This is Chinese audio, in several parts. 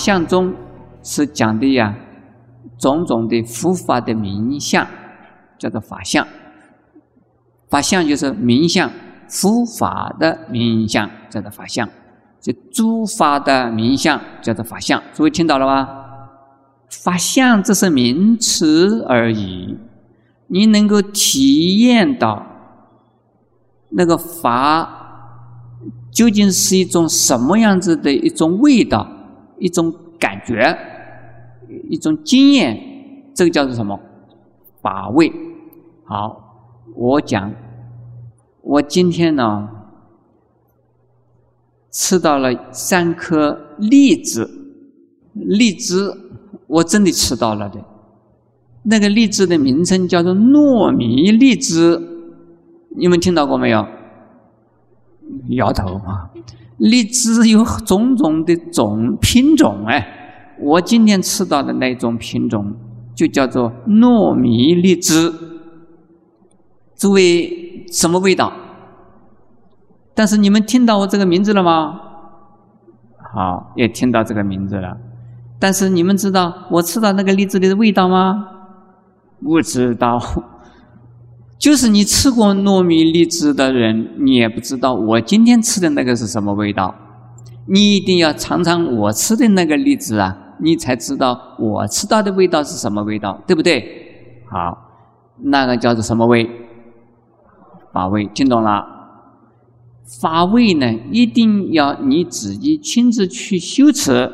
相中是讲的呀，种种的佛法的名相，叫做法相。法相就是名相，佛法的名相叫做法相，就诸法的名相叫做法相。诸位听到了吗？法相只是名词而已，你能够体验到那个法。究竟是一种什么样子的一种味道，一种感觉，一种经验，这个叫做什么？把味。好，我讲，我今天呢吃到了三颗荔枝，荔枝我真的吃到了的，那个荔枝的名称叫做糯米荔枝，你们听到过没有？摇头啊！荔枝有种种的种品种哎，我今天吃到的那种品种就叫做糯米荔枝。诸位什么味道？但是你们听到我这个名字了吗？好，也听到这个名字了。但是你们知道我吃到那个荔枝的味道吗？不知道。就是你吃过糯米荔枝的人，你也不知道我今天吃的那个是什么味道。你一定要尝尝我吃的那个荔枝啊，你才知道我吃到的味道是什么味道，对不对？好，那个叫做什么味？法味，听懂了？法味呢，一定要你自己亲自去修持、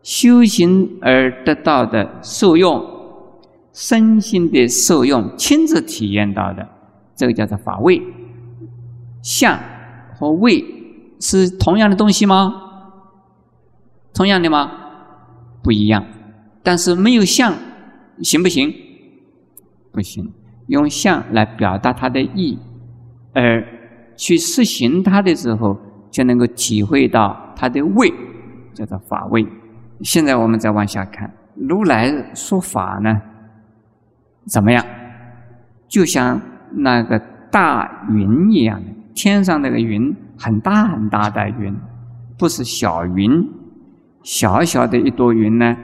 修行而得到的受用。身心的受用，亲自体验到的，这个叫做法味。相和味是同样的东西吗？同样的吗？不一样。但是没有相，行不行？不行。用相来表达它的意，而去实行它的时候，就能够体会到它的味，叫做法味。现在我们再往下看，如来说法呢？怎么样？就像那个大云一样的，天上那个云很大很大的云，不是小云，小小的一朵云呢，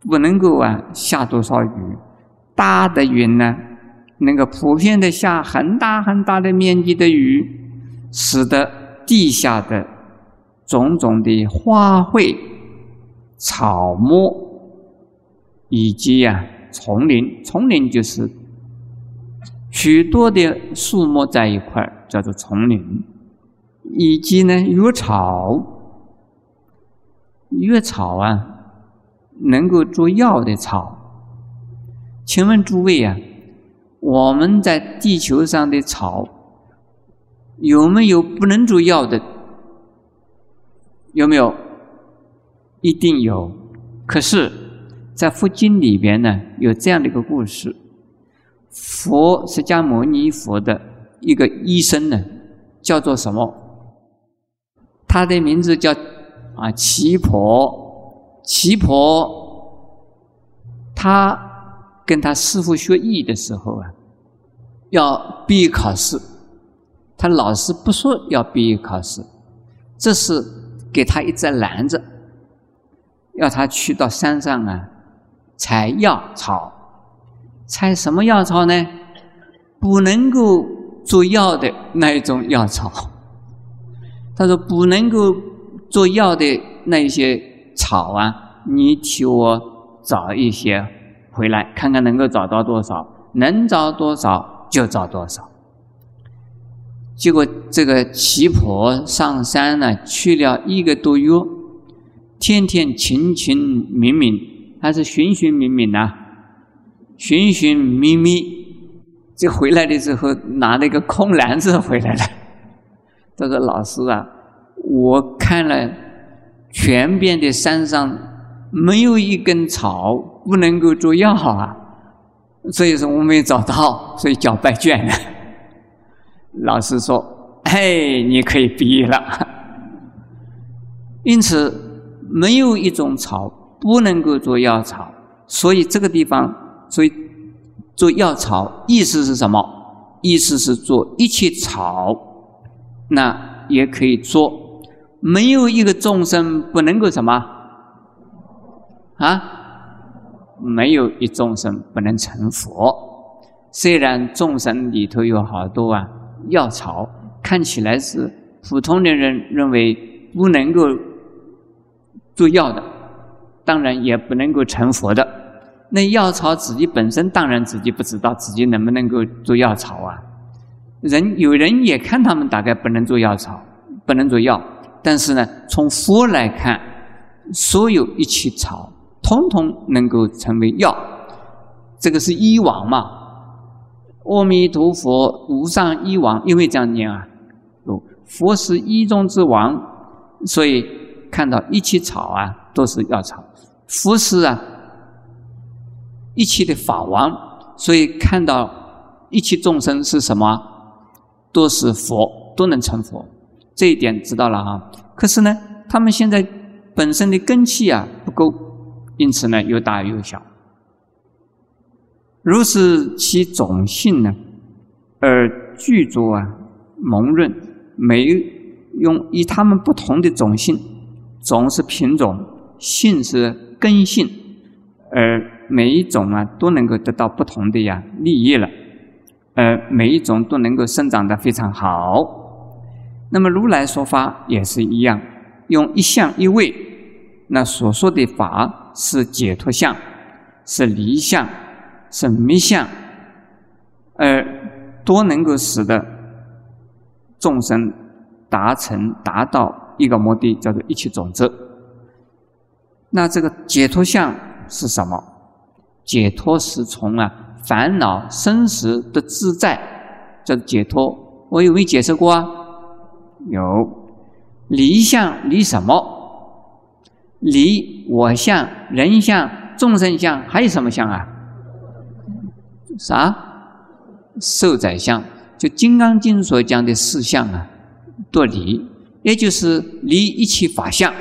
不能够啊下多少雨。大的云呢，能够普遍的下很大很大的面积的雨，使得地下的种种的花卉、草木以及呀。丛林，丛林就是许多的树木在一块，叫做丛林。以及呢，药草，药草啊，能够做药的草。请问诸位啊，我们在地球上的草有没有不能做药的？有没有？一定有。可是。在佛经里边呢，有这样的一个故事：佛释迦牟尼佛的一个医生呢，叫做什么？他的名字叫啊奇婆。奇婆，他跟他师傅学艺的时候啊，要毕业考试，他老师不说要毕业考试，这是给他一只篮子，要他去到山上啊。采药草，采什么药草呢？不能够做药的那一种药草。他说：“不能够做药的那些草啊，你替我找一些回来，看看能够找到多少，能找多少就找多少。”结果这个奇婆上山呢，去了一个多月，天天勤勤勉勉。他是寻寻觅觅呐，寻寻觅觅，就回来的时候拿了一个空篮子回来了。他说：“老师啊，我看了全边的山上没有一根草不能够做药啊，所以说我没找到，所以交白卷了。”老师说：“嘿，你可以毕业了。”因此，没有一种草。不能够做药草，所以这个地方，所以做药草意思是什么？意思是做一切草，那也可以做。没有一个众生不能够什么啊，没有一众生不能成佛。虽然众生里头有好多啊药草，看起来是普通的人认为不能够做药的，当然也不能够成佛的。那药草自己本身当然自己不知道自己能不能够做药草啊。人有人也看他们大概不能做药草，不能做药，但是呢，从佛来看，所有一切草通通能够成为药，这个是医王嘛？阿弥陀佛，无上医王，因为这样念啊，佛是医中之王，所以看到一切草啊都是药草，佛是啊一切的法王，所以看到一切众生是什么？都是佛，都能成佛，这一点知道了啊。可是呢，他们现在本身的根气啊不够，因此呢，又大又小。如是其种性呢，而具足啊蒙润，每用以他们不同的种性，种是品种，性是根性，而每一种啊都能够得到不同的呀利益了。呃，每一种都能够生长得非常好。那么如来说法也是一样，用一相一位，那所说的法是解脱相，是离相，是迷相，而都能够使得众生达成达到一个目的，叫做一切种子。那这个解脱相是什么？解脱是从啊。烦恼生死的自在叫解脱，我有没有解释过啊？有。离相离什么？离我相、人相、众生相，还有什么相啊？啥？受宰相，就《金刚经》所讲的四相啊，多离，也就是离一切法相。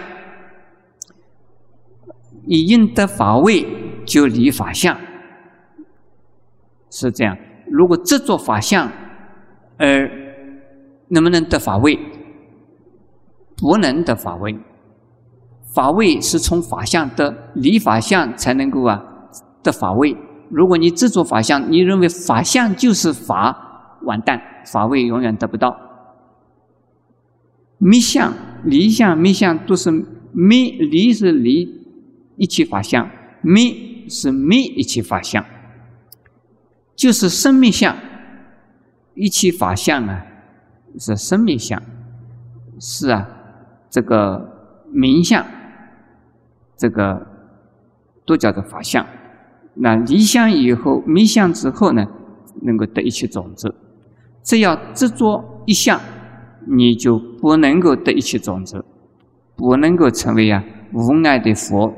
你应得法位，就离法相。是这样，如果执着法相，而能不能得法位？不能得法位。法位是从法相得，离法相才能够啊得法位。如果你执着法相，你认为法相就是法，完蛋，法位永远得不到。密相、离相、密相都是密，离是离一切法相，密是密一切法相。就是生命相，一切法相啊，是生命相，是啊，这个名相，这个都叫做法相。那离相以后，迷相之后呢，能够得一切种子。只要执着一相，你就不能够得一切种子，不能够成为啊无碍的佛，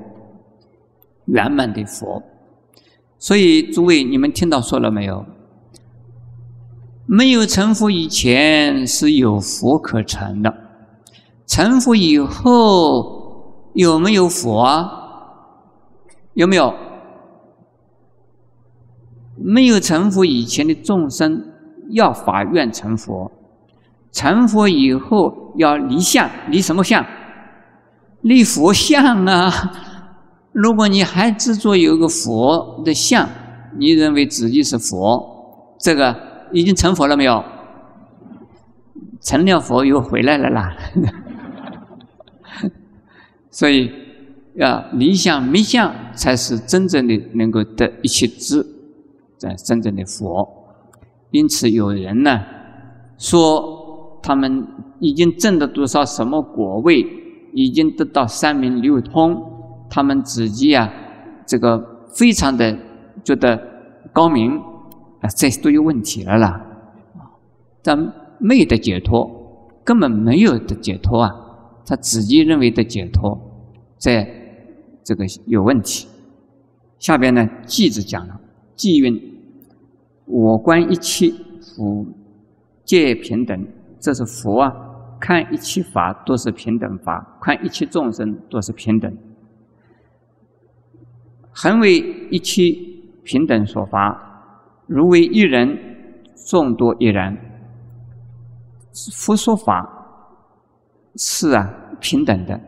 圆满的佛。所以，诸位，你们听到说了没有？没有成佛以前是有佛可成的，成佛以后有没有佛啊？有没有？没有成佛以前的众生要法愿成佛，成佛以后要离相，离什么相？离佛相啊！如果你还执着有个佛的像，你认为自己是佛，这个已经成佛了没有？成了佛又回来了啦。所以要离相灭相，才是真正的能够得一切智，在真正的佛。因此有人呢说，他们已经证得多少什么果位，已经得到三明六通。他们自己啊，这个非常的觉得高明啊，这都有问题了啦。但没得解脱，根本没有的解脱啊！他自己认为的解脱，在这个有问题。下边呢，偈子讲了，偈云：“我观一切佛皆平等。”这是佛啊，看一切法都是平等法，看一切众生都是平等。恒为一切平等所发，如为一人，众多亦然。佛说法是啊平等的，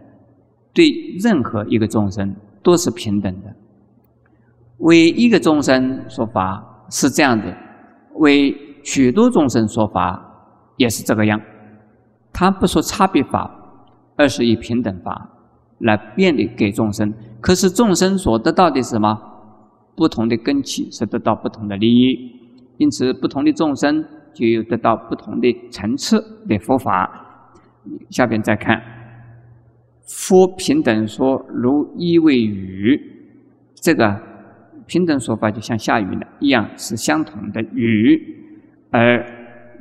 对任何一个众生都是平等的。为一个众生说法是这样的，为许多众生说法也是这个样。他不说差别法，而是以平等法来便利给众生。可是众生所得到的是什么？不同的根器是得到不同的利益，因此不同的众生就有得到不同的层次的佛法。下边再看，佛平等说如一为雨，这个平等说法就像下雨了一样，是相同的雨，而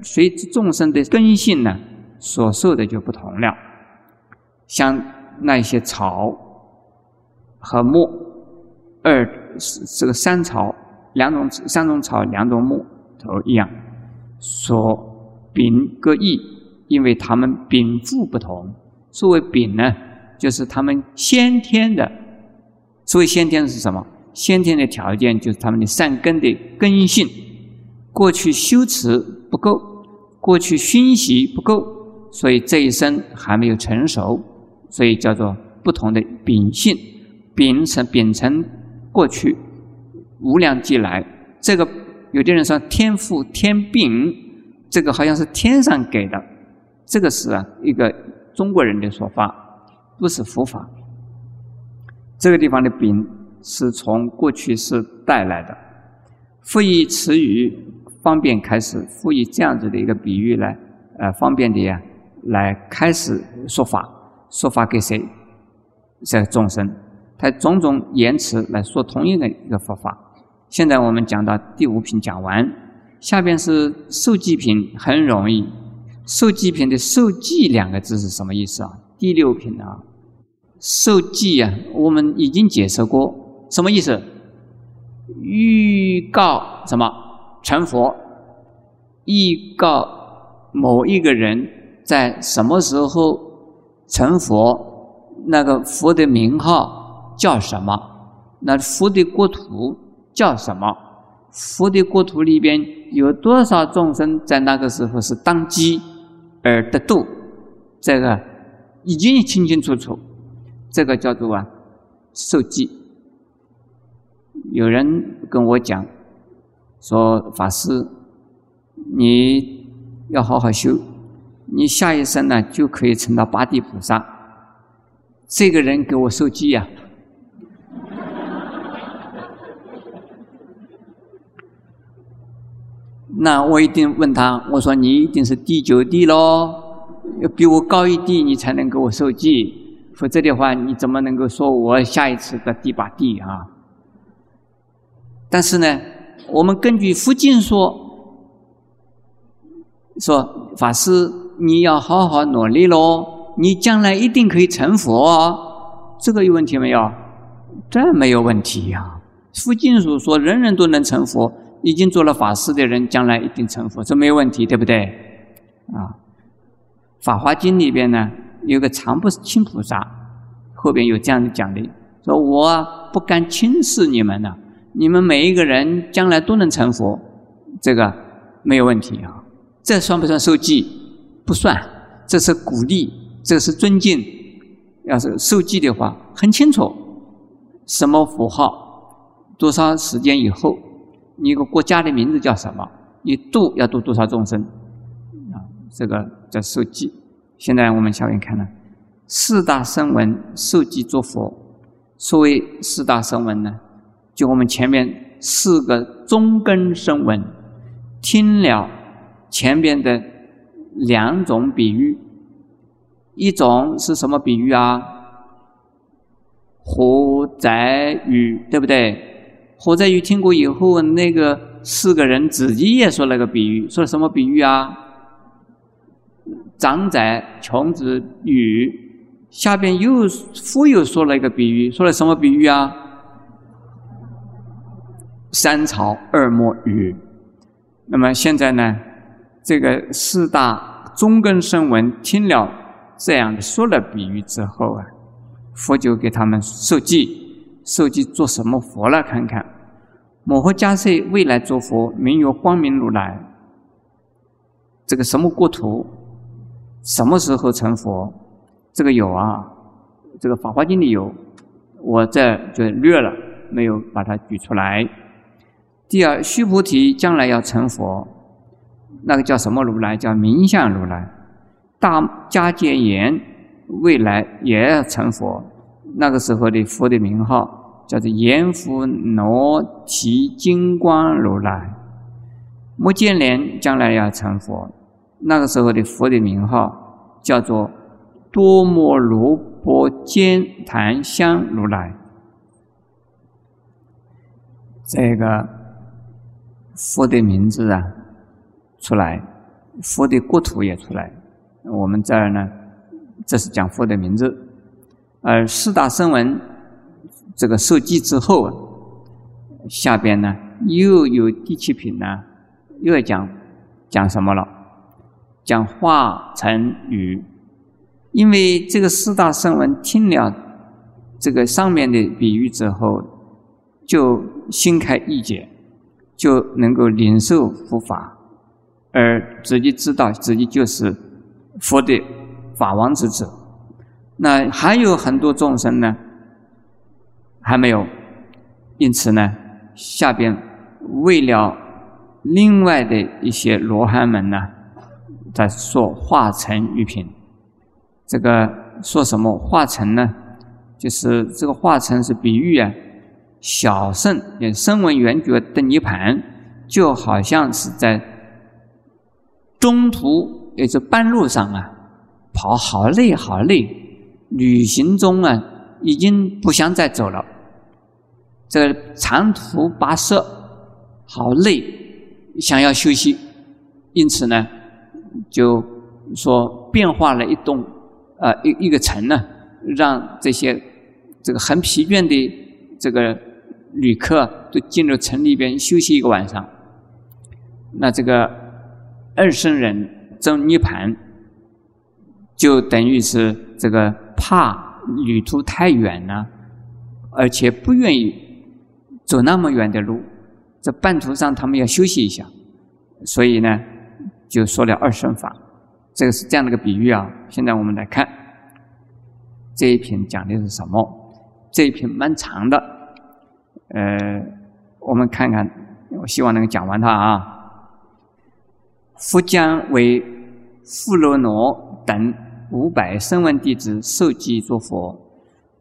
随之众生的根性呢？所受的就不同了，像那些草和木，二这个三草两种三种草两种木头一样，所禀各异，因为他们禀赋不同。所谓禀呢，就是他们先天的，所谓先天是什么？先天的条件就是他们的善根的根性，过去修持不够，过去熏习不够。所以这一生还没有成熟，所以叫做不同的秉性，秉承秉承过去无量劫来，这个有的人说天赋天病，这个好像是天上给的，这个是啊一个中国人的说法，不是佛法。这个地方的秉是从过去是带来的，赋予词语方便开始赋予这样子的一个比喻来，呃方便的呀。来开始说法，说法给谁？这众生，他种种言辞来说同一个一个佛法。现在我们讲到第五品讲完，下边是受记品，很容易。受记品的“受记”两个字是什么意思啊？第六品啊，受记啊，我们已经解释过，什么意思？预告什么？成佛，预告某一个人。在什么时候成佛？那个佛的名号叫什么？那佛的国土叫什么？佛的国土里边有多少众生在那个时候是当机而得度？这个已经清清楚楚。这个叫做啊受记。有人跟我讲说：“法师，你要好好修。”你下一生呢，就可以成到八地菩萨。这个人给我受记呀，那我一定问他，我说你一定是第九地喽，要比我高一地，你才能给我受记，否则的话，你怎么能够说我下一次的第八地啊？但是呢，我们根据佛经说，说法师。你要好好努力喽，你将来一定可以成佛，这个有问题没有？这没有问题呀。附经所说人人都能成佛，已经做了法师的人将来一定成佛，这没有问题，对不对？啊，《法华经》里边呢有个常不轻菩萨，后边有这样的讲的，说我不敢轻视你们呢，你们每一个人将来都能成佛，这个没有问题啊。这算不算受记？不算，这是鼓励，这是尊敬。要是受记的话，很清楚，什么符号，多少时间以后，你一个国家的名字叫什么，你度要度多少众生，啊，这个叫受记。现在我们下面看呢，四大声闻受记作佛。所谓四大声闻呢，就我们前面四个中根声闻，听了前边的。两种比喻，一种是什么比喻啊？火灾雨，对不对？火灾雨听过以后，那个四个人自己也说了个比喻，说了什么比喻啊？长仔穷子雨。下边又复又说了一个比喻，说了什么比喻啊？三朝二末雨。那么现在呢？这个四大中根声闻听了这样的说了比喻之后啊，佛就给他们受记，受记做什么佛了？看看，摩诃迦叶未来诸佛，名曰光明如来。这个什么国土？什么时候成佛？这个有啊，这个《法华经》里有，我这就略了，没有把它举出来。第二，须菩提将来要成佛，那个叫什么如来？叫明相如来。大迦叶言未来也要成佛，那个时候的佛的名号叫做阎浮罗提金光如来。目犍连将来要成佛，那个时候的佛的名号叫做多摩罗波坚檀香如来。这个佛的名字啊出来，佛的国土也出来。我们这儿呢，这是讲佛的名字。而四大声闻这个受记之后啊，下边呢又有第七品呢。又要讲讲什么了？讲化成语，因为这个四大圣闻听了这个上面的比喻之后，就心开意解，就能够领受佛法，而自己知道自己就是佛的法王之子。那还有很多众生呢，还没有，因此呢，下边为了。另外的一些罗汉们呢，在说化成玉品。这个说什么化成呢？就是这个化成是比喻啊，小圣也声闻缘觉的涅盘，就好像是在中途也是半路上啊，跑好累好累，旅行中啊已经不想再走了，这长途跋涉好累。想要休息，因此呢，就说变化了一栋，呃，一一个城呢，让这些这个很疲倦的这个旅客都进入城里边休息一个晚上。那这个二圣人争涅盘，就等于是这个怕旅途太远了，而且不愿意走那么远的路。在半途上，他们要休息一下，所以呢，就说了二圣法，这个是这样的一个比喻啊。现在我们来看这一篇讲的是什么？这一篇蛮长的，呃，我们看看，我希望能够讲完它啊。复将为富罗罗等五百声闻弟子受记作佛，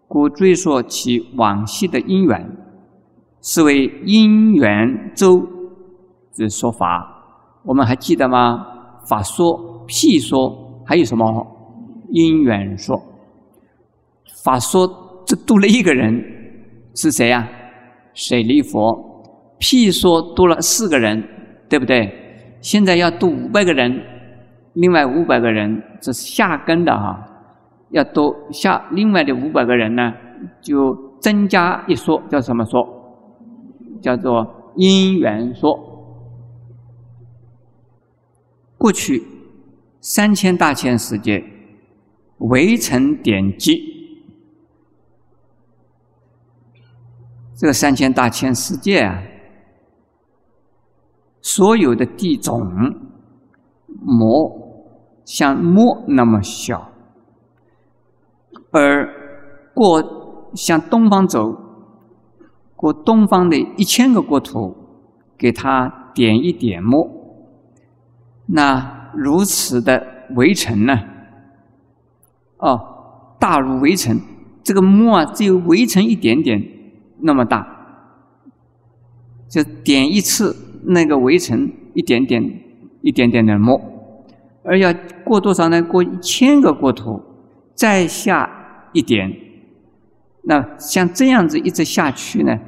故追溯其往昔的因缘。是为因缘周之说法，我们还记得吗？法说、譬说，还有什么因缘说？法说这多了一个人，是谁呀？水利佛。譬说多了四个人，对不对？现在要度五百个人，另外五百个人这是下根的哈，要多下另外的五百个人呢，就增加一说，叫什么说？叫做因缘说。过去三千大千世界围城典籍，这个三千大千世界啊，所有的地种魔像墨那么小，而过向东方走。过东方的一千个国土，给他点一点墨，那如此的围城呢？哦，大如围城，这个墨啊，只有围城一点点那么大，就点一次那个围城一点点一点点的墨，而要过多少呢？过一千个国土，再下一点，那像这样子一直下去呢？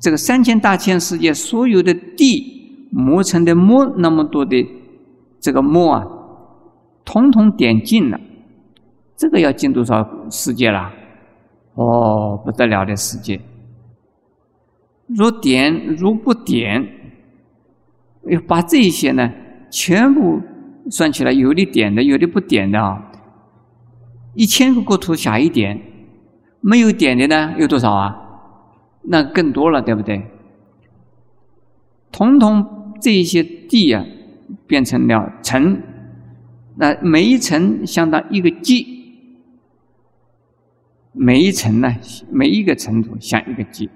这个三千大千世界所有的地磨成的墨那么多的这个墨啊，统统点尽了。这个要进多少世界了？哦，不得了的世界！若点如不点，要把这些呢全部算起来，有的点的，有的不点的啊。一千个国土下一点，没有点的呢有多少啊？那更多了，对不对？统统这些地啊，变成了城，那每一层相当一个 G，每一层呢，每一个尘土像一个基，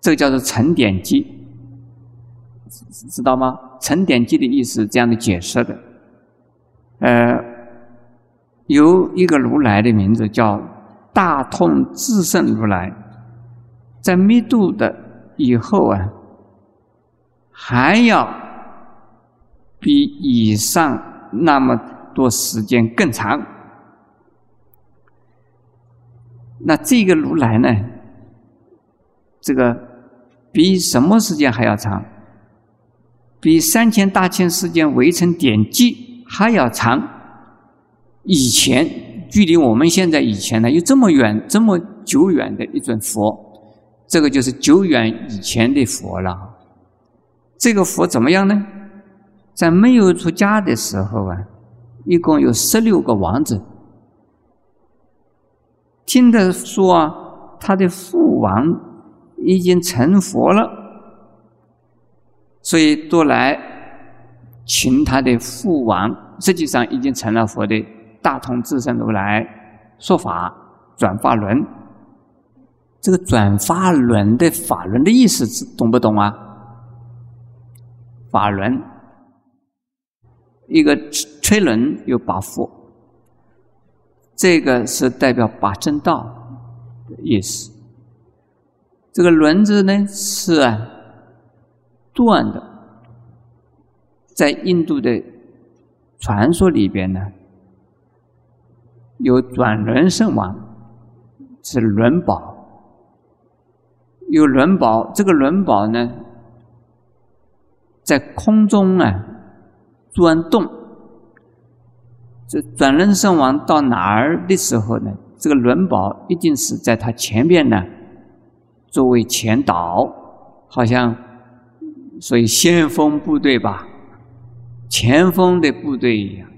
这叫做沉点基，知道吗？沉点基的意思这样的解释的，呃，有一个如来的名字叫大通智胜如来，在密度的以后啊，还要比以上那么多时间更长。那这个如来呢？这个比什么时间还要长？比三千大千世界围成点迹还要长。以前距离我们现在以前呢，有这么远、这么久远的一尊佛，这个就是久远以前的佛了。这个佛怎么样呢？在没有出家的时候啊，一共有十六个王子。听的说啊，他的父王已经成佛了，所以都来请他的父王，实际上已经成了佛的大同智胜如来说法转法轮。这个转法轮的法轮的意思，懂不懂啊？法轮，一个吹轮有八副。这个是代表八正道的意思。这个轮子呢是断的，在印度的传说里边呢，有转轮圣王是轮宝，有轮宝，这个轮宝呢在空中啊钻动。这转轮圣王到哪儿的时候呢？这个轮宝一定是在他前面呢，作为前导，好像所以先锋部队吧，前锋的部队一样。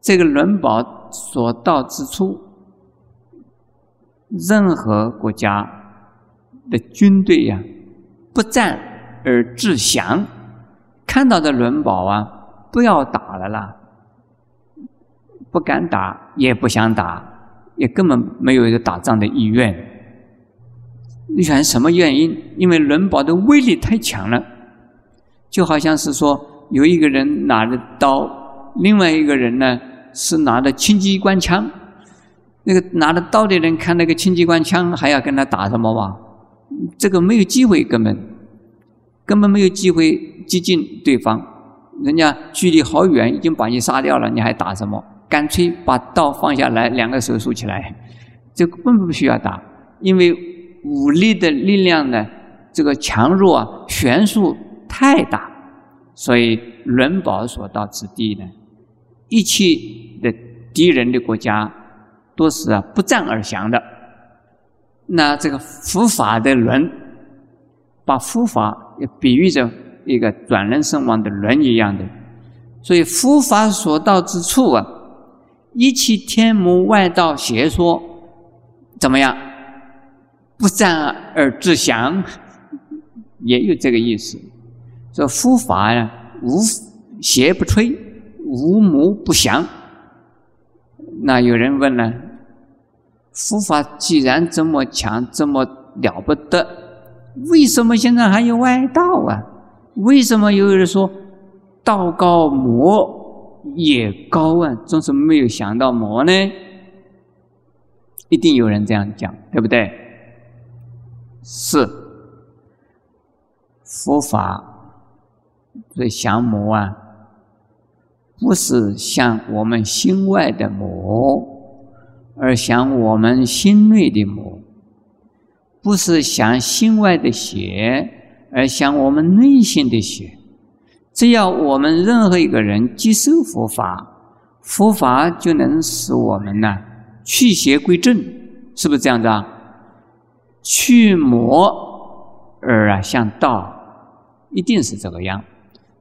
这个轮宝所到之处，任何国家的军队呀，不战而自降，看到的伦宝啊，不要打了啦。不敢打，也不想打，也根本没有一个打仗的意愿。你想什么原因？因为伦宝的威力太强了，就好像是说有一个人拿着刀，另外一个人呢是拿着轻机关枪。那个拿着刀的人看那个轻机关枪，还要跟他打什么吧？这个没有机会，根本根本没有机会接近对方。人家距离好远，已经把你杀掉了，你还打什么？干脆把刀放下来，两个手竖起来，这根本不需要打，因为武力的力量呢，这个强弱啊悬殊太大，所以轮宝所到之地呢，一切的敌人的国家都是啊不战而降的。那这个佛法的轮，把佛法也比喻着一个转轮圣王的轮一样的，所以佛法所到之处啊。一切天魔外道邪说，怎么样？不战而自降，也有这个意思。说佛法呀，无邪不摧，无魔不降。那有人问了：佛法既然这么强，这么了不得，为什么现在还有外道啊？为什么有人说道高魔？也高啊，总是没有想到魔呢。一定有人这样讲，对不对？是佛法所以降魔啊，不是像我们心外的魔，而想我们心内的魔；不是想心外的邪，而想我们内心的邪。只要我们任何一个人接受佛法，佛法就能使我们呢去邪归正，是不是这样子啊？去魔而啊向道，一定是这个样。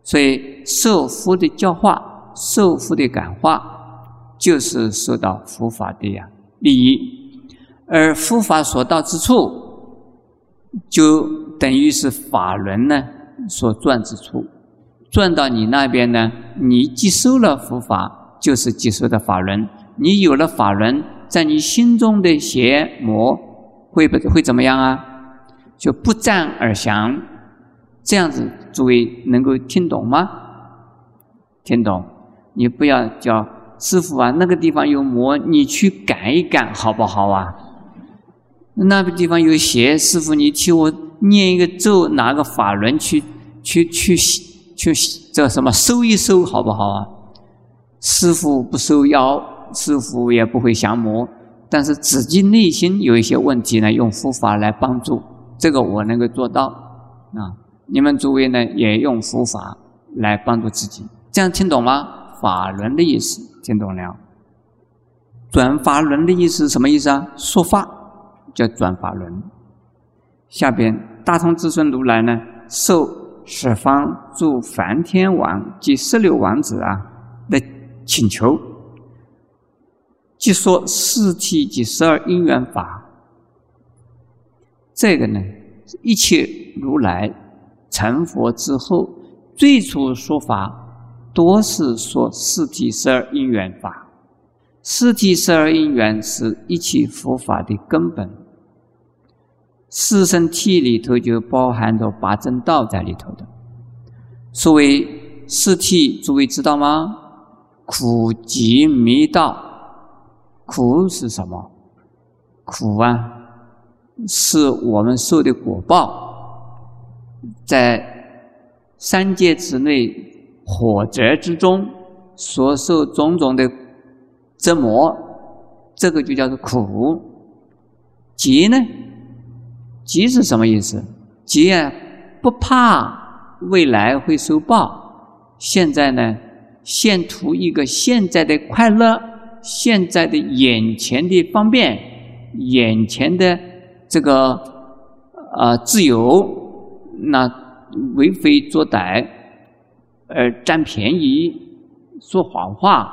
所以受佛的教化，受佛的感化，就是受到佛法的呀利益。而佛法所到之处，就等于是法轮呢所转之处。转到你那边呢？你接收了佛法，就是接收的法轮。你有了法轮，在你心中的邪魔会不会怎么样啊？就不战而降。这样子，诸位能够听懂吗？听懂？你不要叫师傅啊，那个地方有魔，你去赶一赶，好不好啊？那个地方有邪，师傅你替我念一个咒，拿个法轮去去去去这什么收一收，好不好啊？师傅不收妖，师傅也不会降魔，但是自己内心有一些问题呢，用佛法来帮助，这个我能够做到啊。你们诸位呢，也用佛法来帮助自己，这样听懂吗？法轮的意思听懂了？转法轮的意思什么意思啊？说法叫转法轮。下边大通智顺如来呢，受十方诸梵天王及十六王子啊的。请求，即说四谛及十二因缘法。这个呢，一切如来成佛之后，最初说法，多是说四谛十二因缘法。四谛十二因缘是一切佛法的根本。四圣谛里头就包含着八正道在里头的。所谓四谛，诸位知道吗？苦集迷道，苦是什么？苦啊，是我们受的果报，在三界之内火灾之中所受种种的折磨，这个就叫做苦。急呢？急是什么意思？急啊，不怕未来会受报，现在呢？现图一个现在的快乐，现在的眼前的方便，眼前的这个呃自由，那为非作歹，而占便宜，说谎话，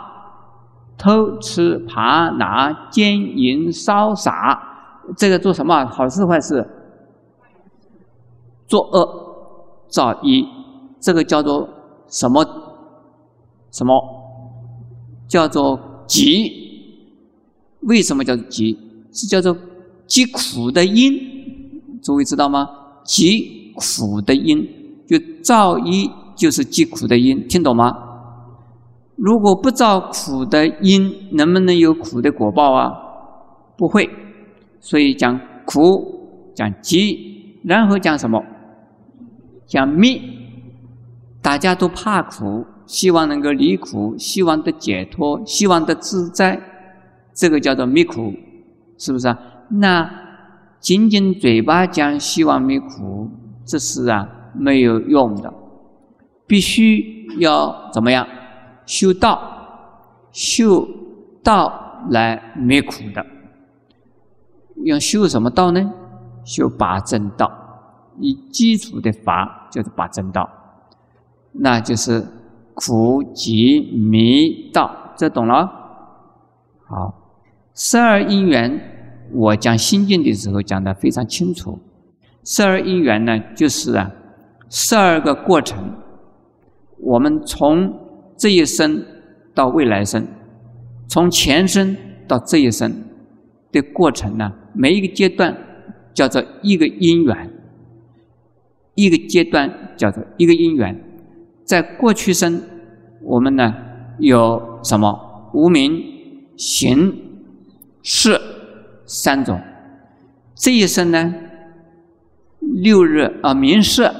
偷吃扒拿奸淫烧杀，这个做什么？好事坏事？作恶造一，这个叫做什么？什么叫做积？为什么叫做积？是叫做疾苦的因，诸位知道吗？疾苦的因，就造一就是积苦的因，听懂吗？如果不造苦的因，能不能有苦的果报啊？不会，所以讲苦，讲积，然后讲什么？讲灭。大家都怕苦。希望能够离苦，希望得解脱，希望得自在，这个叫做灭苦，是不是啊？那仅仅嘴巴讲希望灭苦，这是啊没有用的，必须要怎么样？修道，修道来灭苦的。要修什么道呢？修八正道，以基础的法就是八正道，那就是。苦集迷道，这懂了？好，十二因缘，我讲心经的时候讲的非常清楚。十二因缘呢，就是啊，十二个过程。我们从这一生到未来生，从前生到这一生的过程呢，每一个阶段叫做一个因缘，一个阶段叫做一个因缘。在过去生，我们呢有什么无名、行、识三种。这一生呢，六日啊，名色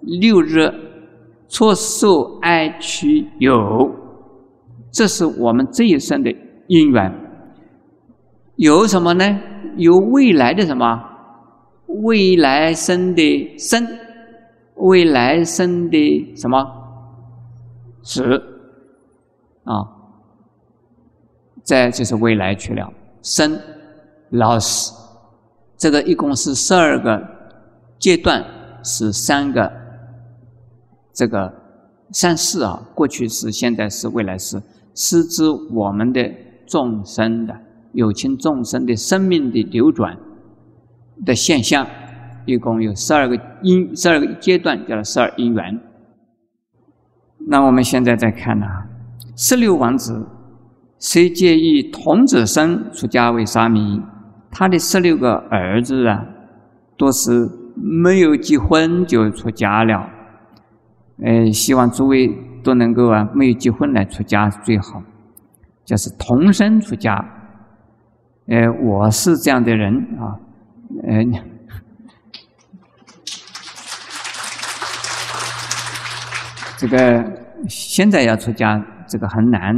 六日错受爱取有，这是我们这一生的因缘。有什么呢？有未来的什么？未来生的生。未来生的什么死啊？再就是未来去了生老死，这个一共是十二个阶段，是三个这个三世啊，过去是，现在是，未来是，是指我们的众生的有情众生的生命的流转的现象。一共有十二个因，十二个阶段，叫做十二因缘。那我们现在再看呢，十六王子谁介意童子身出家为沙弥？他的十六个儿子啊，都是没有结婚就出家了。呃，希望诸位都能够啊，没有结婚来出家最好，就是童身出家。呃，我是这样的人啊，呃，这个现在要出家，这个很难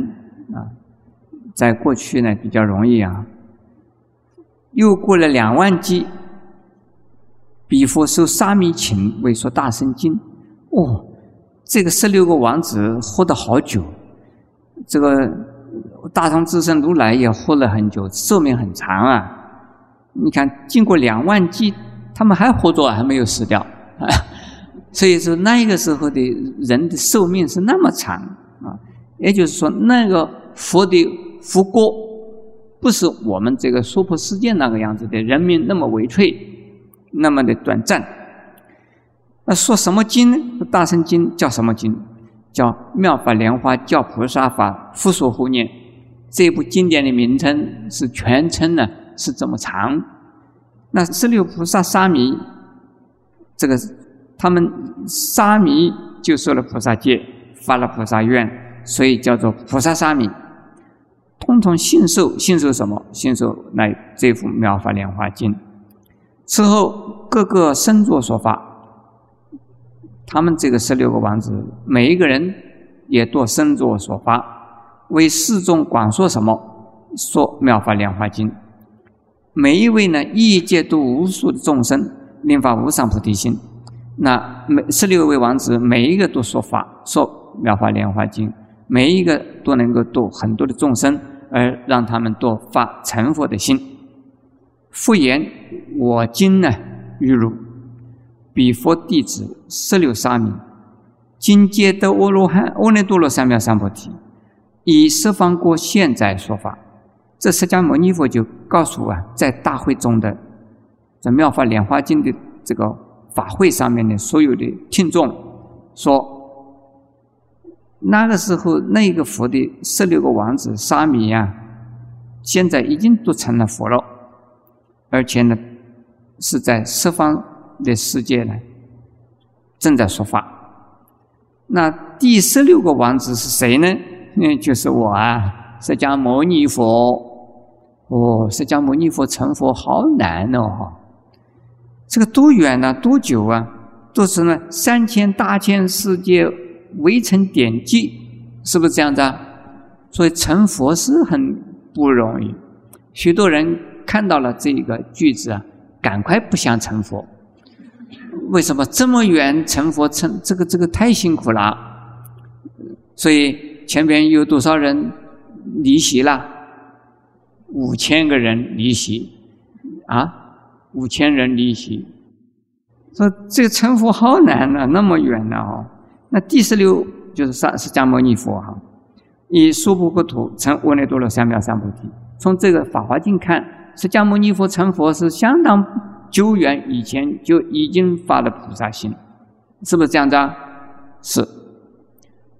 啊。在过去呢，比较容易啊。又过了两万季，比佛受沙弥请为说大圣经。哦，这个十六个王子活得好久，这个大同智胜如来也活了很久，寿命很长啊。你看，经过两万纪，他们还活着，还没有死掉啊。所以说，那个时候的人的寿命是那么长啊。也就是说，那个佛的。福过不是我们这个娑婆世界那个样子的人民那么微脆，那么的短暂。那说什么经呢？大乘经叫什么经？叫《妙法莲花教菩萨法复说护念》。这部经典的名称是全称呢，是这么长。那十六菩萨沙弥，这个他们沙弥就说了菩萨戒，发了菩萨愿，所以叫做菩萨沙弥。通通信受，信受什么？信受那这幅《妙法莲花经》。此后，各个僧作说法。他们这个十六个王子，每一个人也多身作说法，为世众广说什么？说《妙法莲华经》。每一位呢，一界度无数的众生，令发无上菩提心。那每十六位王子，每一个都说法，说《妙法莲华经》，每一个都能够度很多的众生。而让他们多发成佛的心。复言：我今呢，欲如比佛弟子十六沙弥，今皆得阿罗汉、阿耨多罗三藐三菩提，以十方国现在说法。这释迦牟尼佛就告诉啊，在大会中的这妙法莲华经的这个法会上面的所有的听众说。那个时候，那个佛的十六个王子沙弥呀，现在已经都成了佛了，而且呢，是在十方的世界呢，正在说法。那第十六个王子是谁呢？嗯，就是我啊，释迦牟尼佛。哦，释迦牟尼佛成佛好难哦，这个多远呢？多久啊？都是呢，三千大千世界。围城典籍，是不是这样子啊？所以成佛是很不容易。许多人看到了这个句子啊，赶快不想成佛。为什么这么远成佛成这个这个太辛苦了？所以前边有多少人离席了？五千个人离席啊！五千人离席，说这个成佛好难啊，那么远呢哦。那第十六就是释释迦牟尼佛哈，以娑婆国土成阿耨多罗三藐三菩提。从这个《法华经》看，释迦牟尼佛成佛是相当久远以前就已经发了菩萨心，是不是这样子啊？是，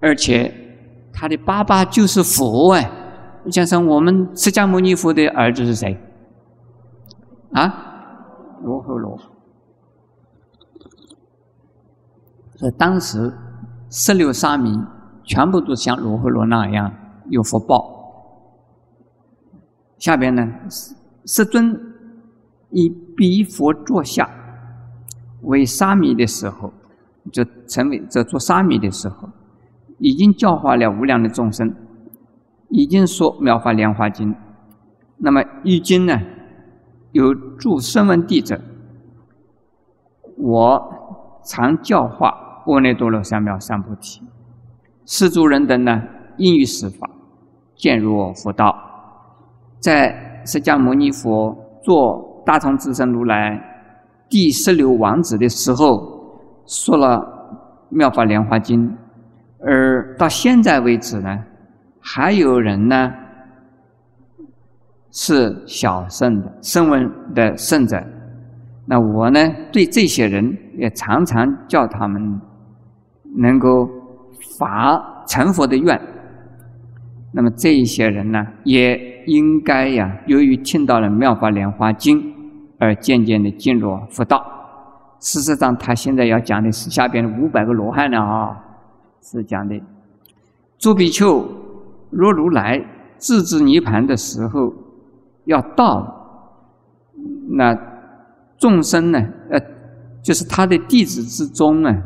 而且他的爸爸就是佛哎。你想想，我们释迦牟尼佛的儿子是谁？啊？罗睺罗。所以当时。十六沙弥全部都像罗睺罗那样有福报。下边呢，世尊以彼佛坐下为沙弥的时候，就成为这做沙弥的时候，已经教化了无量的众生，已经说妙法莲华经。那么已经呢，有诸声闻弟子，我常教化。阿耨多罗三藐三菩提，世诸人等呢，应于十法，见入我佛道。在释迦牟尼佛做大同智胜如来第十六王子的时候，说了妙法莲华经，而到现在为止呢，还有人呢是小圣的声闻的圣者。那我呢，对这些人也常常叫他们。能够发成佛的愿，那么这一些人呢，也应该呀，由于听到了《妙法莲华经》，而渐渐的进入佛道。事实上，他现在要讲的是下边的五百个罗汉呢啊，是讲的诸比丘，若如来自知涅盘的时候要到，那众生呢，呃，就是他的弟子之中啊，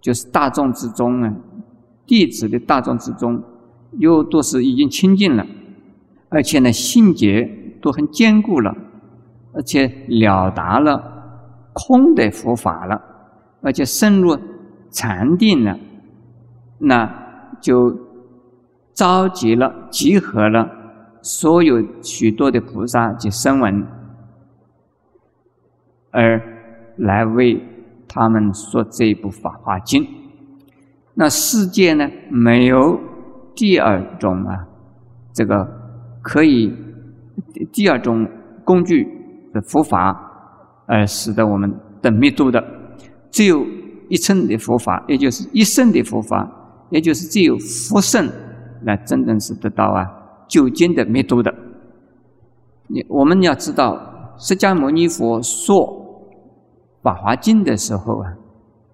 就是大众之中啊，弟子的大众之中。又都是已经清净了，而且呢，性结都很坚固了，而且了达了空的佛法了，而且深入禅定了，那就召集了、集合了所有许多的菩萨及声闻，而来为他们说这一部《法华经》。那世界呢，没有。第二种啊，这个可以第二种工具的佛法，而使得我们等密度的，只有一乘的佛法，也就是一圣的佛法，也就是只有佛圣，来真正是得到啊究竟的密度的。你我们要知道，释迦牟尼佛说《法华经》的时候啊，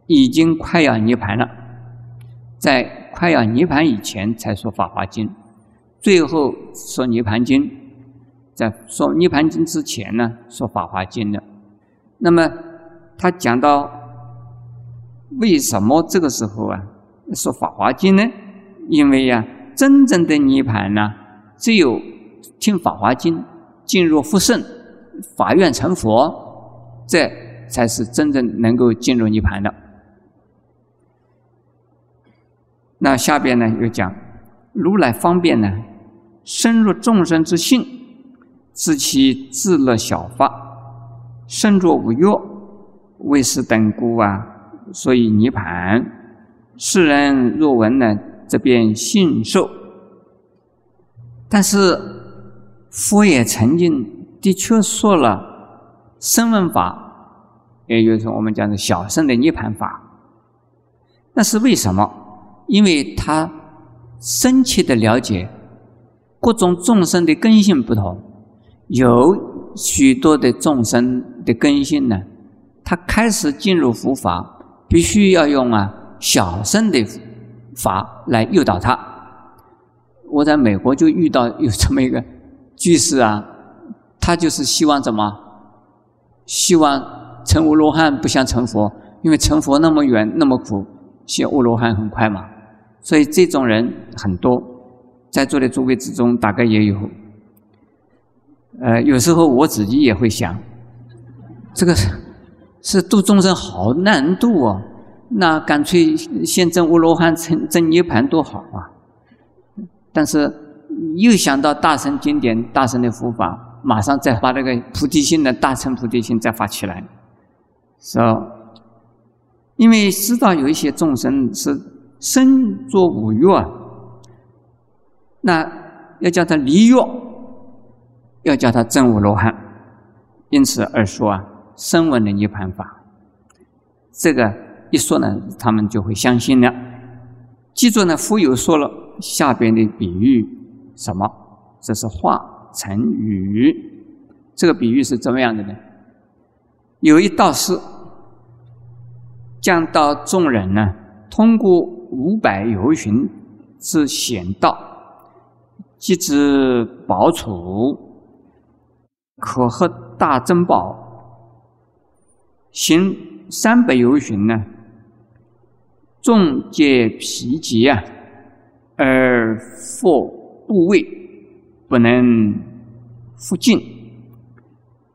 已经快要涅盘了，在。快要涅盘以前才说《法华经》，最后说《涅盘经》，在说《涅盘经》之前呢，说《法华经》的。那么他讲到为什么这个时候啊说《法华经》呢？因为呀，真正的涅盘呢，只有听《法华经》，进入复圣法院成佛，这才是真正能够进入涅盘的。那下边呢又讲，如来方便呢，深入众生之性，知其自乐小法，身着无欲，为是等故啊，所以涅盘。世人若闻呢，则便信受。但是佛也曾经的确说了声闻法，也就是我们讲的小圣的涅盘法。那是为什么？因为他深切的了解各种众生的根性不同，有许多的众生的根性呢，他开始进入佛法，必须要用啊小圣的法来诱导他。我在美国就遇到有这么一个居士啊，他就是希望怎么？希望成无罗汉不想成佛，因为成佛那么远那么苦，学阿罗汉很快嘛。所以这种人很多，在座的诸位之中大概也有。呃，有时候我自己也会想，这个是度众生好难度哦，那干脆先证阿罗汉、成证涅盘多好啊！但是又想到大乘经典、大乘的佛法，马上再把那个菩提心的大乘菩提心再发起来，是吧？因为知道有一些众生是。身作五欲啊，那要叫他离欲，要叫他证无罗汉，因此而说啊，声闻的涅盘法，这个一说呢，他们就会相信了。记住呢，佛有说了下边的比喻什么？这是化成雨，这个比喻是怎么样的呢？有一道士降到众人呢，通过。五百由旬之险道，即之宝储，可获大珍宝。行三百由旬呢，众皆疲极啊，而复不畏，不能复进。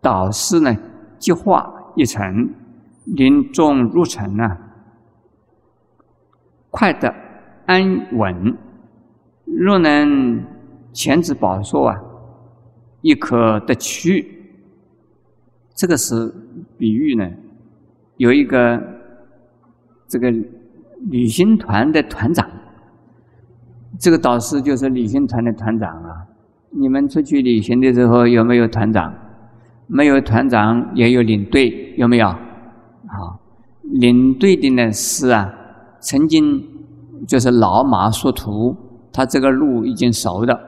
导师呢，即化一尘，临众入城啊。快得安稳，若能前之宝说啊，亦可得去。这个是比喻呢。有一个这个旅行团的团长，这个导师就是旅行团的团长啊。你们出去旅行的时候有没有团长？没有团长也有领队，有没有？好，领队的呢是啊。曾经就是老马殊途他这个路已经熟的，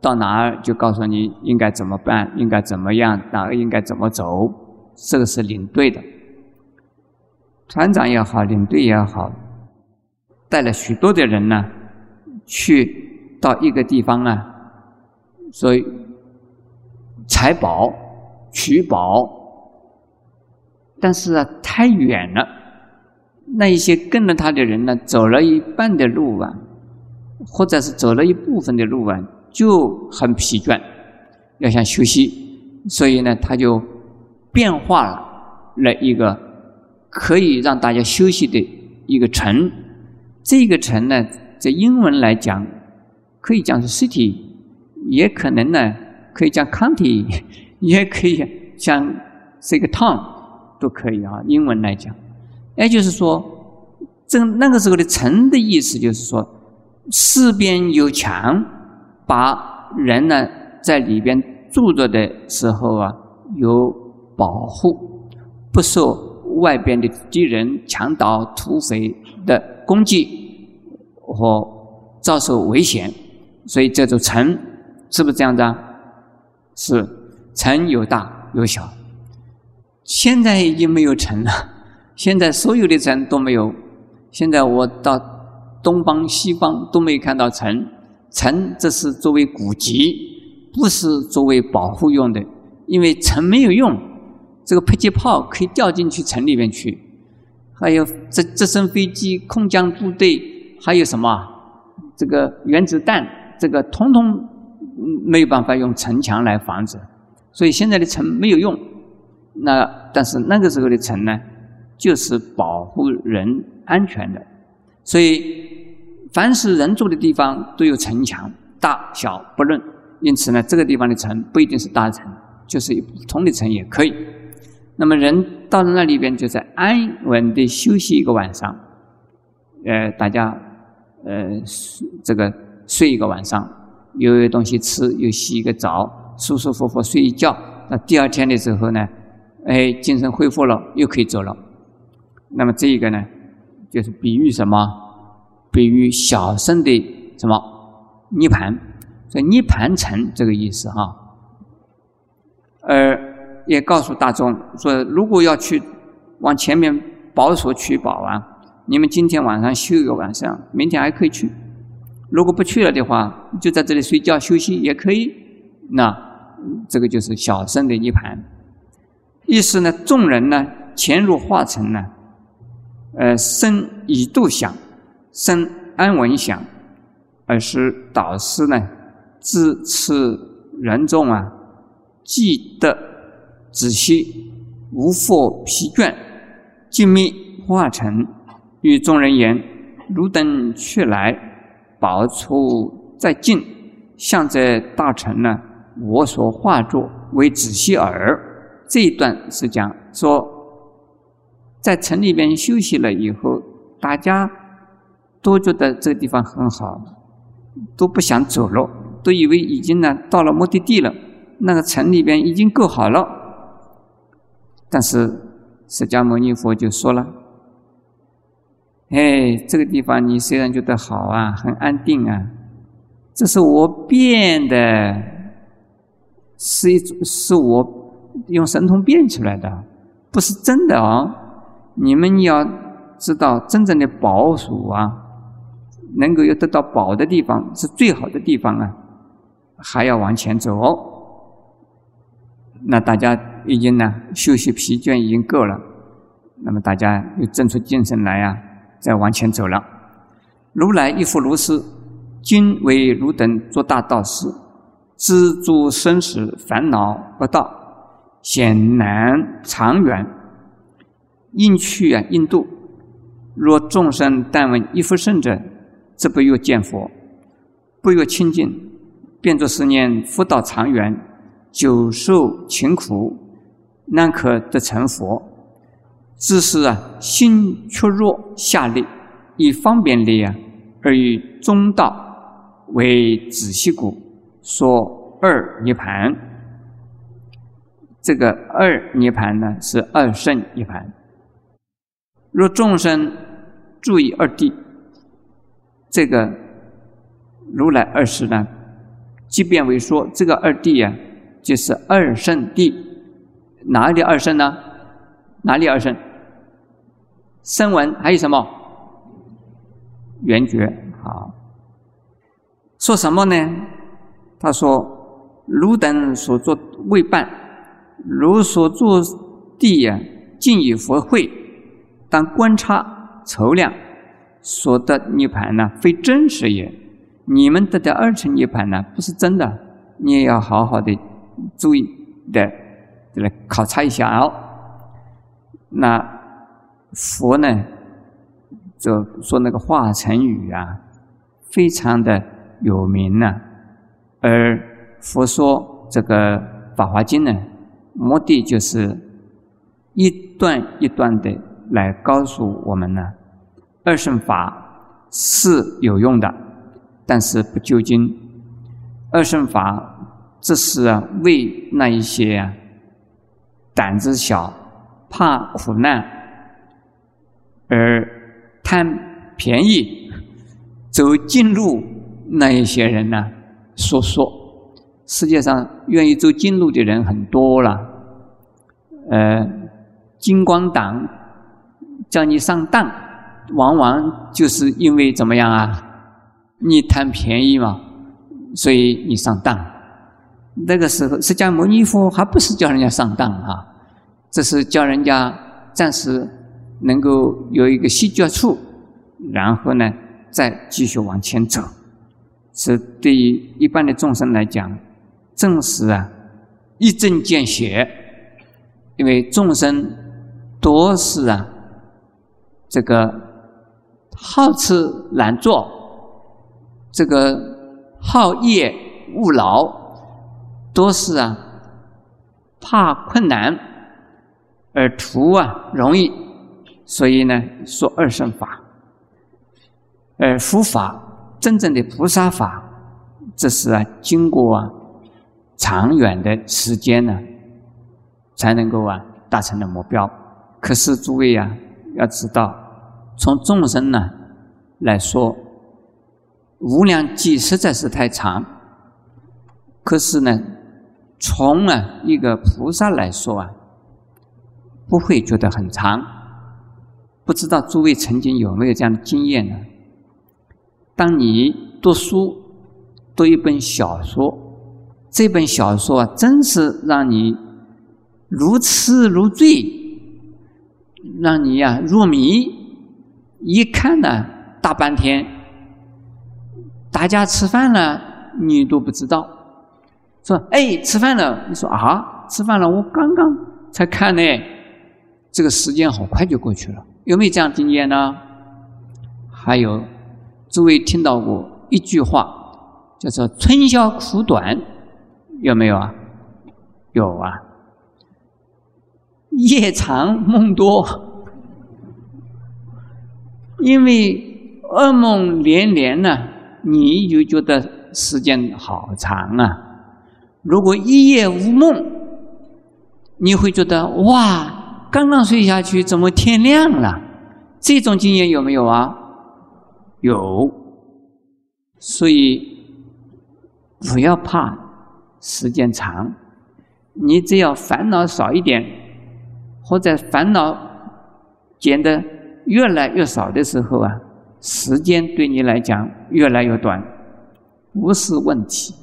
到哪儿就告诉你应该怎么办，应该怎么样，哪个应该怎么走，这个是领队的。团长也好，领队也好，带了许多的人呢，去到一个地方啊，所以财宝、取宝。但是啊，太远了，那一些跟着他的人呢，走了一半的路啊，或者是走了一部分的路啊，就很疲倦，要想休息，所以呢，他就变化了了一个可以让大家休息的一个城。这个城呢，在英文来讲，可以讲是 city，也可能呢，可以讲 county，也可以讲是一个 town。都可以啊，英文来讲，也就是说，这那个时候的城的意思就是说，四边有墙，把人呢在里边住着的时候啊有保护，不受外边的敌人、强盗、土匪的攻击和遭受危险，所以这座城是不是这样子？是，城有大有小。现在已经没有城了，现在所有的城都没有。现在我到东方、西方都没有看到城，城这是作为古籍，不是作为保护用的。因为城没有用，这个迫击炮可以掉进去城里面去，还有直直升飞机、空降部队，还有什么这个原子弹，这个通通没有办法用城墙来防止，所以现在的城没有用。那但是那个时候的城呢，就是保护人安全的，所以凡是人住的地方都有城墙，大小不论。因此呢，这个地方的城不一定是大城，就是普通的城也可以。那么人到了那里边，就在安稳的休息一个晚上，呃，大家呃这个睡一个晚上，又有东西吃，又洗一个澡，舒舒服服睡一觉。那第二天的时候呢？哎，精神恢复了，又可以走了。那么这一个呢，就是比喻什么？比喻小圣的什么涅盘？所以涅盘城这个意思哈。呃，也告诉大众说，如果要去往前面宝所取宝啊，你们今天晚上休一个晚上，明天还可以去。如果不去了的话，就在这里睡觉休息也可以。那这个就是小圣的涅盘。意思呢，众人呢潜入化城呢，呃，生以度想，生安稳想，而是导师呢自持人众啊，记得仔细，无复疲倦，静谧化成，与众人言：汝等去来，宝处在近，向这大臣呢，我所化作为仔细耳。这一段是讲说，在城里边休息了以后，大家都觉得这个地方很好，都不想走了，都以为已经呢到了目的地了，那个城里边已经够好了。但是释迦牟尼佛就说了：“哎，这个地方你虽然觉得好啊，很安定啊，这是我变的，是一种是我。”用神通变出来的，不是真的啊！你们要知道，真正的宝属啊，能够有得到宝的地方，是最好的地方啊，还要往前走。那大家已经呢休息疲倦已经够了，那么大家又振出精神来啊，再往前走了。如来亦复如是，今为汝等做大道士，知诸生死烦恼不道。险难长远，应去啊，应度。若众生但闻一佛圣者，则不欲见佛，不欲清净，便作思念福道长远，久受勤苦，难可得成佛。只是啊，心却弱下劣，以方便力啊，而以中道为子息故，说二涅盘。这个二涅盘呢，是二圣涅盘。若众生注意二谛，这个如来二世呢，即便为说这个二谛呀，就是二圣谛，哪里二圣呢？哪里二圣？声闻还有什么？缘觉。好，说什么呢？他说：“汝等所作未办，汝所作地呀，尽以佛慧，当观察筹量，所得涅盘呢，非真实也。你们得的二乘涅盘呢，不是真的，你也要好好的注意的来考察一下哦。那佛呢，就说那个化成语啊。”非常的有名呢，而佛说这个《法华经》呢，目的就是一段一段的来告诉我们呢，二圣法是有用的，但是不究竟。二圣法这是，为那一些胆子小、怕苦难而贪便宜。走近路那一些人呢？说说，世界上愿意走近路的人很多了。呃，金光党叫你上当，往往就是因为怎么样啊？你贪便宜嘛，所以你上当。那个时候，释迦牟尼佛还不是叫人家上当啊，这是叫人家暂时能够有一个歇脚处，然后呢？再继续往前走，是对于一般的众生来讲，正是啊一针见血。因为众生多是啊这个好吃懒做，这个好业勿劳，多是啊怕困难而图啊容易，所以呢说二圣法。而佛法真正的菩萨法，这是啊经过啊长远的时间呢，才能够啊达成的目标。可是诸位啊，要知道，从众生呢来说，无量计实在是太长。可是呢，从啊一个菩萨来说啊，不会觉得很长。不知道诸位曾经有没有这样的经验呢？当你读书，读一本小说，这本小说啊，真是让你如痴如醉，让你呀入迷。一看呢，大半天，大家吃饭了，你都不知道。说：“哎，吃饭了。”你说：“啊，吃饭了，我刚刚才看呢。”这个时间好快就过去了。有没有这样经验呢？还有。诸位听到过一句话，叫做“春宵苦短”，有没有啊？有啊。夜长梦多，因为噩梦连连呢，你就觉得时间好长啊。如果一夜无梦，你会觉得哇，刚刚睡下去，怎么天亮了？这种经验有没有啊？有，所以不要怕时间长，你只要烦恼少一点，或者烦恼减得越来越少的时候啊，时间对你来讲越来越短，不是问题。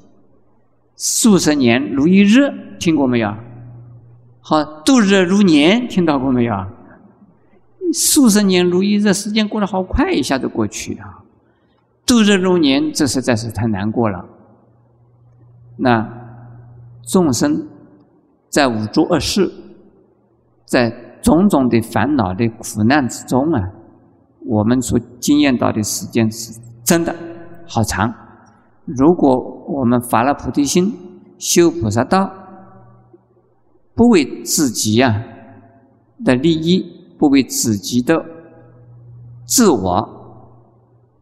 数十年如一日，听过没有？好，度日如年，听到过没有？数十年如一日，时间过得好快，一下子过去啊！度日如年，这实在是太难过了。那众生在五浊恶世，在种种的烦恼的苦难之中啊，我们所经验到的时间是真的好长。如果我们发了菩提心，修菩萨道，不为自己啊的利益。不为自己的自我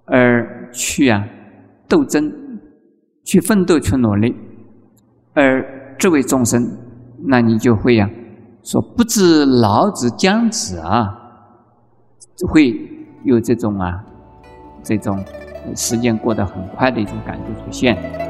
而去啊斗争，去奋斗，去努力，而这位众生，那你就会呀说不知老子将子啊，会有这种啊这种时间过得很快的一种感觉出现。